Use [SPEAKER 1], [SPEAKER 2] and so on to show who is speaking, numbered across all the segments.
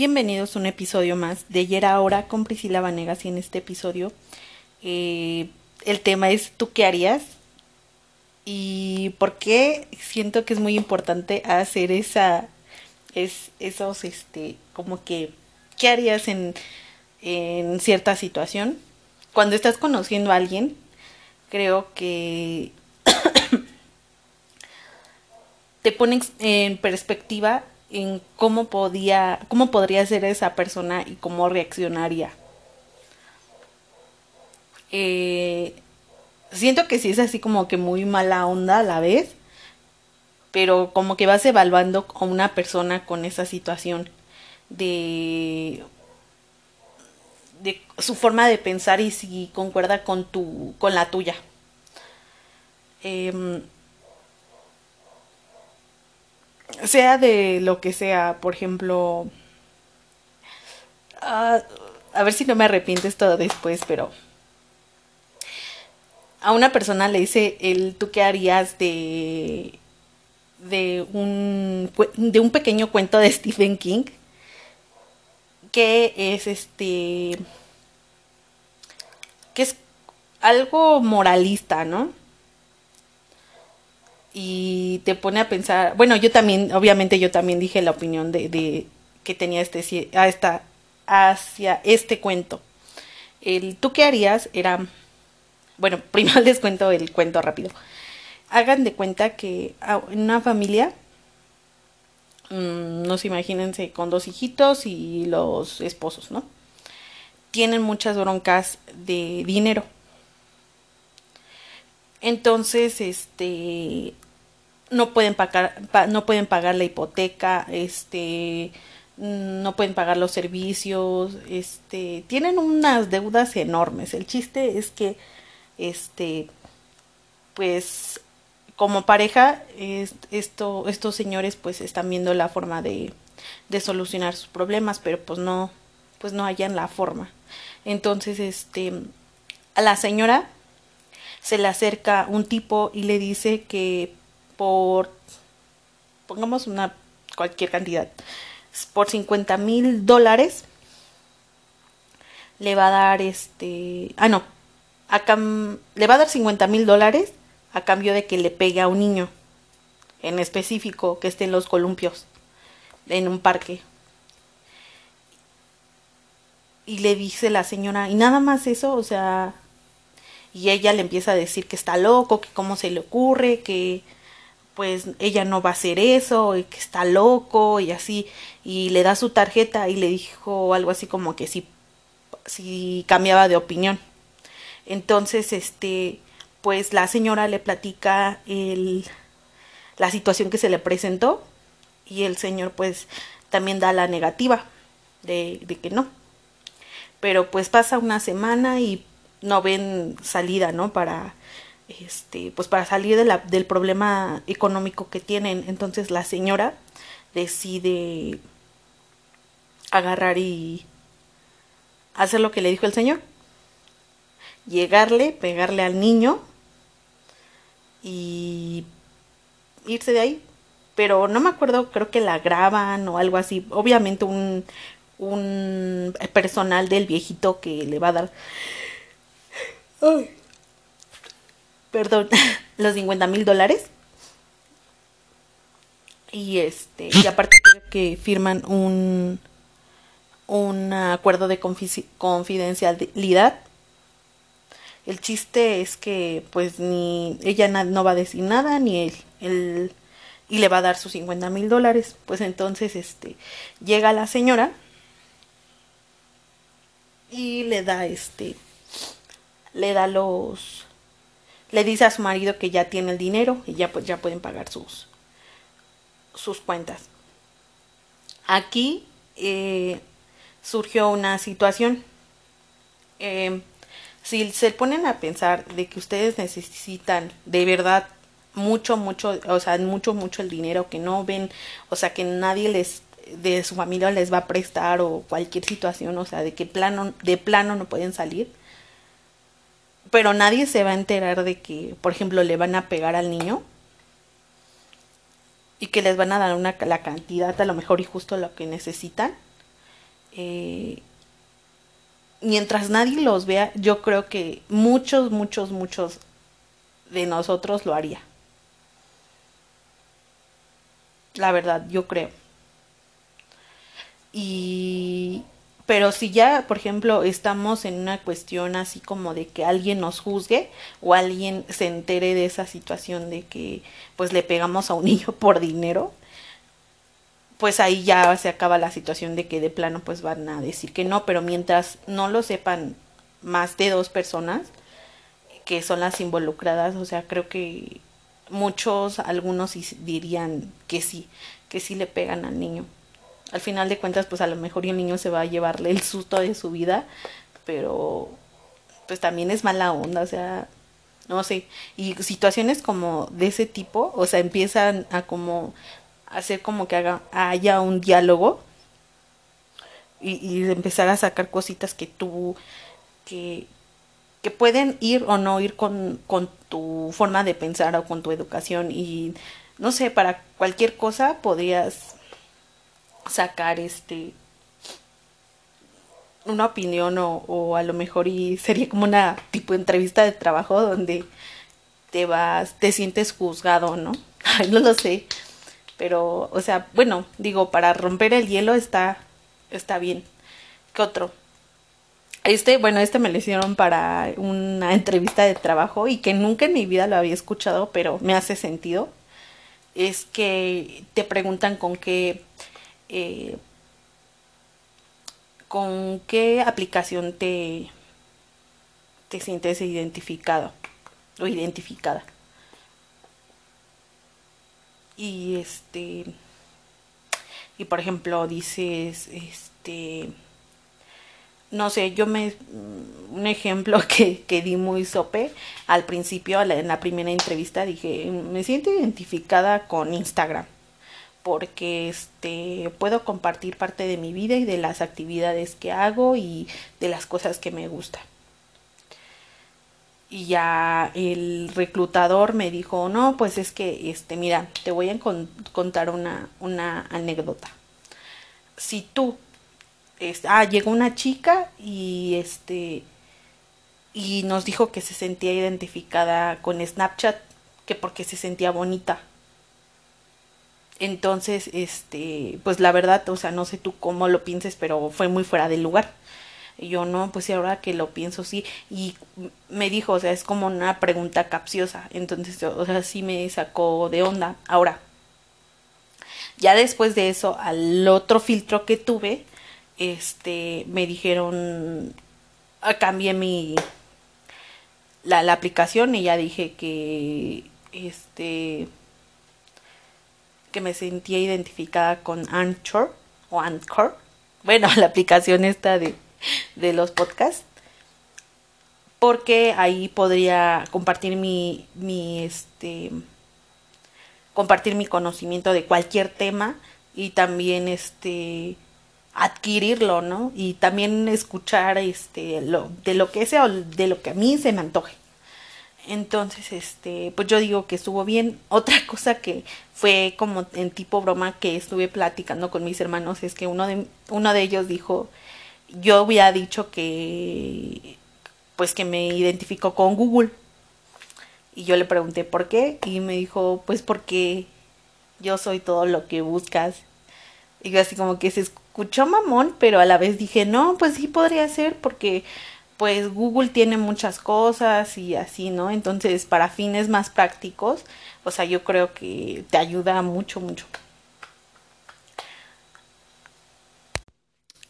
[SPEAKER 1] Bienvenidos a un episodio más de Ayer Ahora con Priscila Vanegas y en este episodio eh, el tema es ¿tú qué harías? Y por qué siento que es muy importante hacer esa, es, esos, este, como que, ¿qué harías en, en cierta situación? Cuando estás conociendo a alguien, creo que te pones en perspectiva en cómo podía, cómo podría ser esa persona y cómo reaccionaría. Eh, siento que sí es así como que muy mala onda a la vez, pero como que vas evaluando a una persona con esa situación de de su forma de pensar y si concuerda con tu con la tuya. Eh, sea de lo que sea, por ejemplo, uh, a ver si no me arrepiento esto después, pero a una persona le dice el tú qué harías de de un de un pequeño cuento de Stephen King que es este que es algo moralista, ¿no? Y te pone a pensar, bueno, yo también, obviamente yo también dije la opinión de, de que tenía este, a esta, hacia este cuento. El tú qué harías era, bueno, primero les cuento el cuento rápido. Hagan de cuenta que en una familia, mmm, no se imagínense, con dos hijitos y los esposos, ¿no? Tienen muchas broncas de dinero. Entonces, este, no pueden pagar, no pueden pagar la hipoteca, este, no pueden pagar los servicios, este, tienen unas deudas enormes. El chiste es que, este, pues, como pareja, esto, estos señores, pues, están viendo la forma de, de solucionar sus problemas, pero pues no, pues no hayan la forma. Entonces, este, a la señora se le acerca un tipo y le dice que por, pongamos una cualquier cantidad, por 50 mil dólares, le va a dar este, ah no, le va a dar 50 mil dólares a cambio de que le pegue a un niño en específico que esté en los columpios, en un parque. Y le dice la señora, y nada más eso, o sea, y ella le empieza a decir que está loco, que cómo se le ocurre, que pues ella no va a hacer eso y que está loco y así. Y le da su tarjeta y le dijo algo así como que si si cambiaba de opinión. Entonces este pues la señora le platica el la situación que se le presentó y el señor pues también da la negativa de, de que no. Pero pues pasa una semana y no ven salida no para este, pues para salir del problema económico que tienen. Entonces la señora decide agarrar y hacer lo que le dijo el señor. Llegarle, pegarle al niño y irse de ahí. Pero no me acuerdo, creo que la graban o algo así. Obviamente un, un personal del viejito que le va a dar... Perdón, los 50 mil dólares. Y este, y aparte que firman un, un acuerdo de confidencialidad. El chiste es que pues ni ella no va a decir nada, ni él, él y le va a dar sus 50 mil dólares. Pues entonces este llega la señora y le da este le da los le dice a su marido que ya tiene el dinero y ya, pues, ya pueden pagar sus, sus cuentas. Aquí eh, surgió una situación. Eh, si se ponen a pensar de que ustedes necesitan de verdad mucho, mucho, o sea, mucho, mucho el dinero que no ven, o sea, que nadie les de su familia les va a prestar o cualquier situación, o sea, de que plano, de plano no pueden salir, pero nadie se va a enterar de que, por ejemplo, le van a pegar al niño y que les van a dar una, la cantidad a lo mejor y justo lo que necesitan. eh, mientras nadie los vea, yo creo que muchos, muchos, muchos de nosotros lo haría. La verdad, yo creo. Y pero si ya, por ejemplo, estamos en una cuestión así como de que alguien nos juzgue o alguien se entere de esa situación de que pues le pegamos a un niño por dinero, pues ahí ya se acaba la situación de que de plano pues van a decir que no, pero mientras no lo sepan más de dos personas que son las involucradas, o sea, creo que muchos, algunos dirían que sí, que sí le pegan al niño al final de cuentas, pues a lo mejor el niño se va a llevarle el susto de su vida, pero pues también es mala onda, o sea, no sé, y situaciones como de ese tipo, o sea, empiezan a como hacer como que haga, haya un diálogo y, y empezar a sacar cositas que tú, que, que pueden ir o no ir con, con tu forma de pensar o con tu educación. Y no sé, para cualquier cosa podrías sacar este una opinión o, o, a lo mejor y sería como una tipo de entrevista de trabajo donde te vas, te sientes juzgado, ¿no? Ay, no lo sé. Pero, o sea, bueno, digo, para romper el hielo está, está bien. ¿Qué otro? Este, bueno, este me lo hicieron para una entrevista de trabajo y que nunca en mi vida lo había escuchado, pero me hace sentido. Es que te preguntan con qué eh, con qué aplicación te, te sientes identificado o identificada. Y este y por ejemplo dices este no sé, yo me un ejemplo que, que di muy sope al principio en la primera entrevista dije, me siento identificada con Instagram porque este puedo compartir parte de mi vida y de las actividades que hago y de las cosas que me gustan. Y ya el reclutador me dijo, "No, pues es que este, mira, te voy a contar una una anécdota. Si tú ah, llegó una chica y este y nos dijo que se sentía identificada con Snapchat, que porque se sentía bonita entonces, este, pues la verdad, o sea, no sé tú cómo lo pienses, pero fue muy fuera del lugar. Y yo no, pues ahora que lo pienso, sí. Y me dijo, o sea, es como una pregunta capciosa. Entonces, o sea, sí me sacó de onda. Ahora, ya después de eso, al otro filtro que tuve, este, me dijeron, ah, cambié mi, la aplicación y ya dije que, este, que me sentía identificada con Anchor o Anchor. Bueno, la aplicación esta de, de los podcasts. Porque ahí podría compartir mi, mi, este, compartir mi conocimiento de cualquier tema y también, este, adquirirlo, ¿no? Y también escuchar, este, lo, de lo que sea o de lo que a mí se me antoje. Entonces, este, pues yo digo que estuvo bien. Otra cosa que fue como en tipo broma que estuve platicando con mis hermanos es que uno de, uno de ellos dijo, yo había dicho que, pues que me identificó con Google. Y yo le pregunté por qué y me dijo, pues porque yo soy todo lo que buscas. Y yo así como que se escuchó mamón, pero a la vez dije, no, pues sí podría ser porque pues Google tiene muchas cosas y así, ¿no? Entonces, para fines más prácticos, o sea, yo creo que te ayuda mucho, mucho.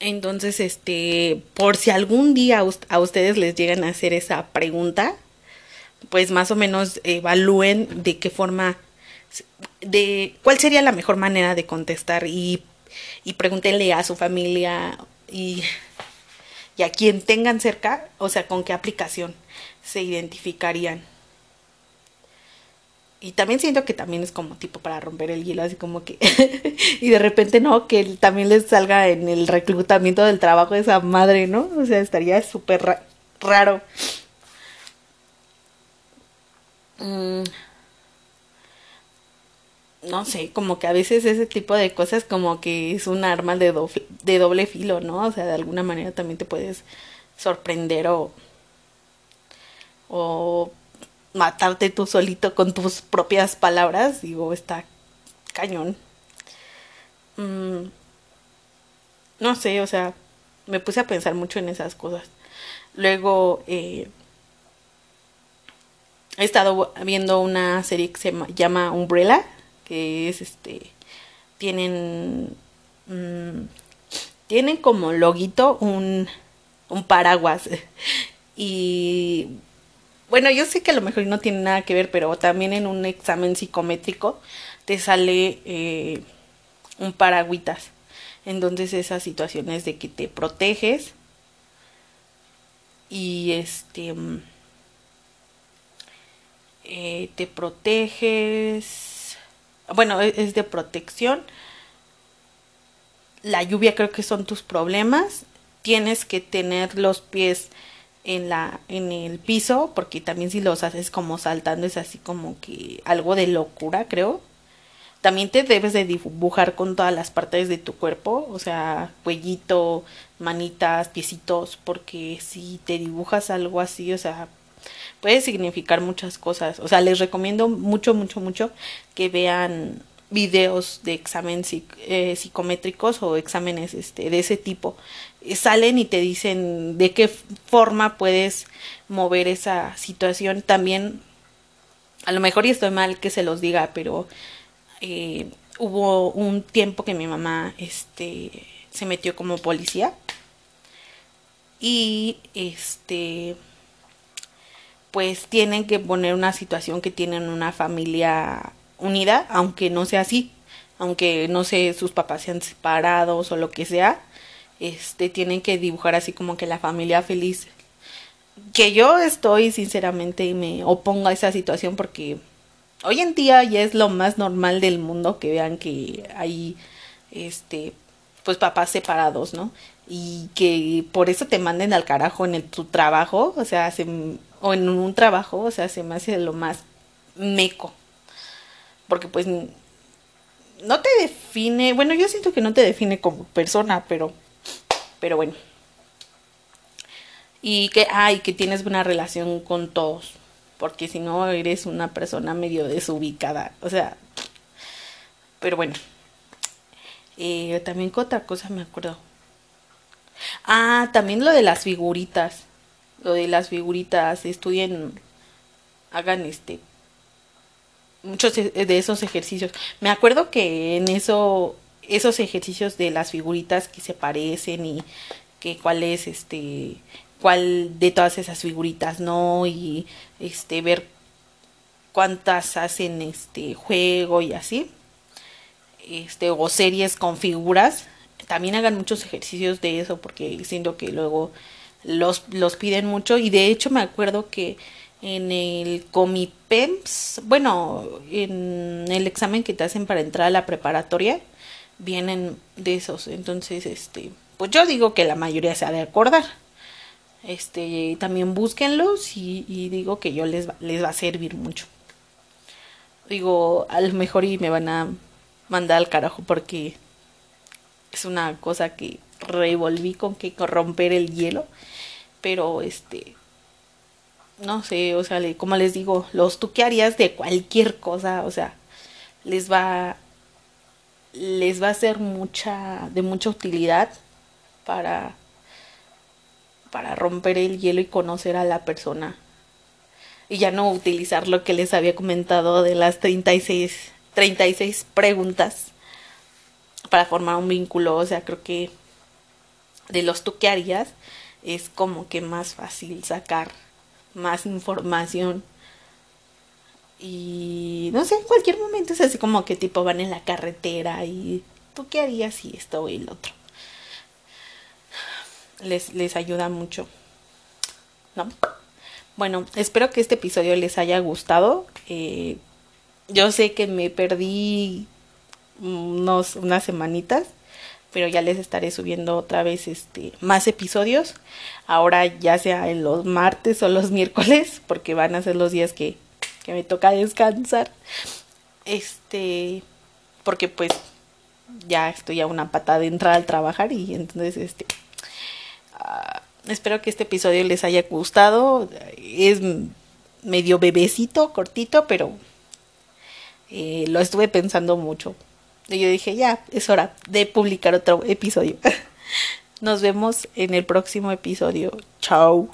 [SPEAKER 1] Entonces, este, por si algún día a ustedes les llegan a hacer esa pregunta, pues más o menos evalúen de qué forma, de cuál sería la mejor manera de contestar y, y pregúntenle a su familia y y a quien tengan cerca, o sea, con qué aplicación se identificarían. Y también siento que también es como tipo para romper el hielo, así como que... y de repente no, que también les salga en el reclutamiento del trabajo esa madre, ¿no? O sea, estaría súper raro. Mm. No sé, como que a veces ese tipo de cosas como que es un arma de doble, filo, ¿no? O sea, de alguna manera también te puedes sorprender o, o matarte tú solito con tus propias palabras, digo, está cañón. Mm, no sé, o sea, me puse a pensar mucho en esas cosas. Luego, eh, he estado viendo una serie que se llama Umbrella, que es este, tienen, mm, tienen como loguito un, un paraguas. y bueno, yo sé que a lo mejor no tiene nada que ver, pero también en un examen psicométrico te sale eh, un paragüitas. Entonces esas situaciones de que te proteges y este mm, eh, te proteges bueno e-, es de protección. La lluvia creo que son tus problemas. Tienes que tener los pies en la en el piso porque también si los haces como saltando es así como que algo de locura creo. También te debes de dibujar con todas las partes de tu cuerpo, o sea, cuellito, manitas, piecitos, porque si te dibujas algo así, o sea, puede significar muchas cosas. O sea, les recomiendo mucho, mucho, mucho que vean videos de examen eh, psicométricos o exámenes este, de ese tipo. Eh, salen y te dicen de qué forma puedes mover esa situación. También, a lo mejor y estoy mal que se los diga, pero eh, hubo un tiempo que mi mamá este, se metió como policía y este pues tienen que poner una situación que tienen una familia unida, aunque no sea así, aunque no sé, sus papás sean separados o lo que sea, este tienen que dibujar así como que la familia feliz. Que yo estoy sinceramente y me opongo a esa situación porque hoy en día ya es lo más normal del mundo que vean que hay este pues papás separados, ¿no? Y que por eso te manden al carajo en el, tu trabajo, o sea, o en un trabajo, o sea, se me hace lo más meco. Porque pues no te define, bueno, yo siento que no te define como persona, pero pero bueno. Y que ay, que tienes buena relación con todos porque si no eres una persona medio desubicada, o sea, pero bueno. Eh, también otra cosa me acuerdo. Ah, también lo de las figuritas. Lo de las figuritas, estudien, hagan este muchos de esos ejercicios. Me acuerdo que en eso esos ejercicios de las figuritas que se parecen y que cuál es este cuál de todas esas figuritas no y este ver cuántas hacen este juego y así este o series con figuras también hagan muchos ejercicios de eso porque siento que luego los, los piden mucho y de hecho me acuerdo que en el Comipems, bueno, en el examen que te hacen para entrar a la preparatoria, vienen de esos. Entonces, este, pues yo digo que la mayoría se ha de acordar. Este también búsquenlos y, digo que yo les va, les va a servir mucho. Digo a lo mejor y me van a mandar al carajo porque es una cosa que revolví con que romper el hielo pero este no sé o sea como les digo los tú harías de cualquier cosa o sea les va les va a ser mucha de mucha utilidad para para romper el hielo y conocer a la persona. Y ya no utilizar lo que les había comentado de las 36, 36 preguntas para formar un vínculo. O sea, creo que de los tú que harías es como que más fácil sacar más información. Y no sé, en cualquier momento es así como que tipo van en la carretera y tú qué harías si esto o el otro les, les ayuda mucho. ¿No? Bueno, espero que este episodio les haya gustado. Eh, yo sé que me perdí unos, unas semanitas, pero ya les estaré subiendo otra vez este más episodios. Ahora ya sea en los martes o los miércoles, porque van a ser los días que, que me toca descansar. Este, porque pues ya estoy a una patada de entrar al trabajar y entonces este ah, espero que este episodio les haya gustado es medio bebecito cortito pero eh, lo estuve pensando mucho y yo dije ya es hora de publicar otro episodio. Nos vemos en el próximo episodio. Chao